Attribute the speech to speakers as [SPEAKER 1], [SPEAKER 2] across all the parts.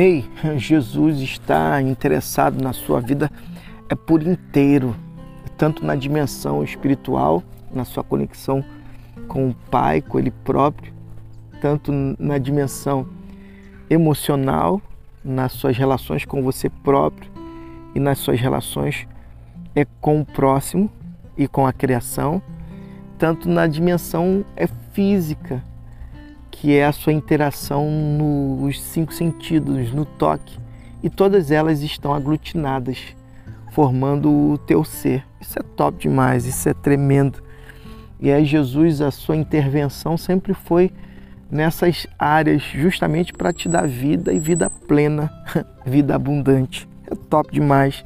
[SPEAKER 1] Ei, Jesus está interessado na sua vida é por inteiro, tanto na dimensão espiritual, na sua conexão com o Pai, com Ele próprio, tanto na dimensão emocional, nas suas relações com você próprio e nas suas relações é com o próximo e com a criação, tanto na dimensão é física, que é a sua interação nos cinco sentidos, no toque, e todas elas estão aglutinadas, formando o teu ser. Isso é top demais, isso é tremendo. E aí Jesus, a sua intervenção sempre foi nessas áreas justamente para te dar vida e vida plena, vida abundante. É top demais.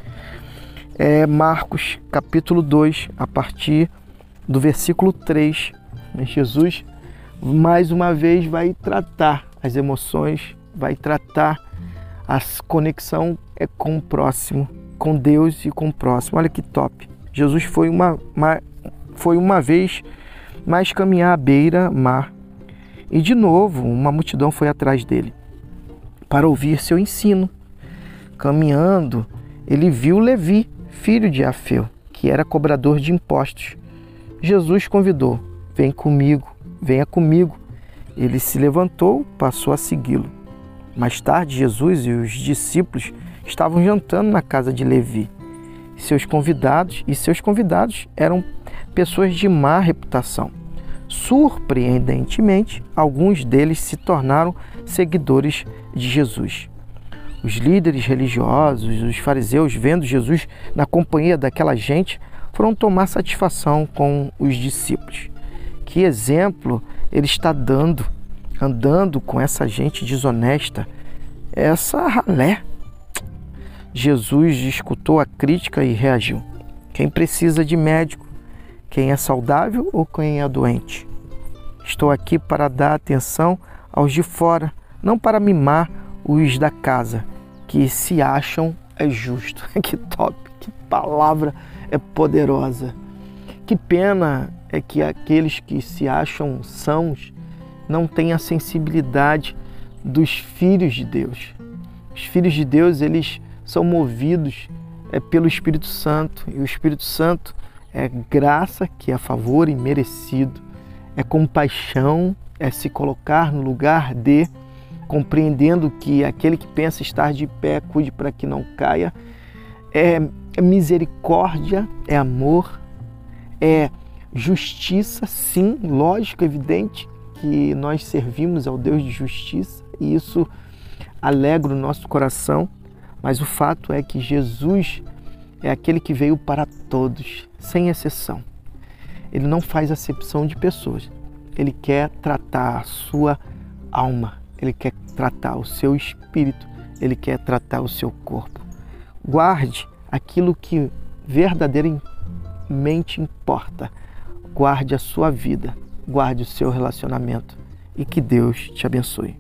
[SPEAKER 1] É Marcos capítulo 2, a partir do versículo 3. Jesus mais uma vez vai tratar as emoções, vai tratar a conexão é com o próximo, com Deus e com o próximo. Olha que top. Jesus foi uma, uma foi uma vez mais caminhar à beira-mar e de novo, uma multidão foi atrás dele para ouvir seu ensino. Caminhando, ele viu Levi, filho de Afeu, que era cobrador de impostos. Jesus convidou: Vem comigo, venha comigo. Ele se levantou, passou a segui-lo. Mais tarde, Jesus e os discípulos estavam jantando na casa de Levi. Seus convidados e seus convidados eram pessoas de má reputação. Surpreendentemente, alguns deles se tornaram seguidores de Jesus. Os líderes religiosos, os fariseus, vendo Jesus na companhia daquela gente, foram tomar satisfação com os discípulos. Que exemplo ele está dando, andando com essa gente desonesta, essa ralé. Jesus escutou a crítica e reagiu. Quem precisa de médico quem é saudável ou quem é doente. Estou aqui para dar atenção aos de fora, não para mimar os da casa, que se acham é justo. que top, que palavra é poderosa. Que pena é que aqueles que se acham sãos não têm a sensibilidade dos filhos de Deus. Os filhos de Deus, eles são movidos é, pelo Espírito Santo, e o Espírito Santo é graça que é favor e merecido, é compaixão, é se colocar no lugar de, compreendendo que aquele que pensa estar de pé, cuide para que não caia, é, é misericórdia, é amor, é justiça, sim, lógico, evidente que nós servimos ao Deus de justiça e isso alegra o nosso coração, mas o fato é que Jesus é aquele que veio para todos, sem exceção. Ele não faz acepção de pessoas. Ele quer tratar a sua alma, ele quer tratar o seu espírito, ele quer tratar o seu corpo. Guarde aquilo que verdadeiramente mente importa. Guarde a sua vida, guarde o seu relacionamento e que Deus te abençoe.